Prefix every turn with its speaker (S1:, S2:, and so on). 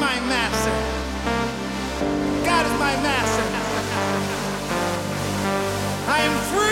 S1: my master. God is my master. I am free.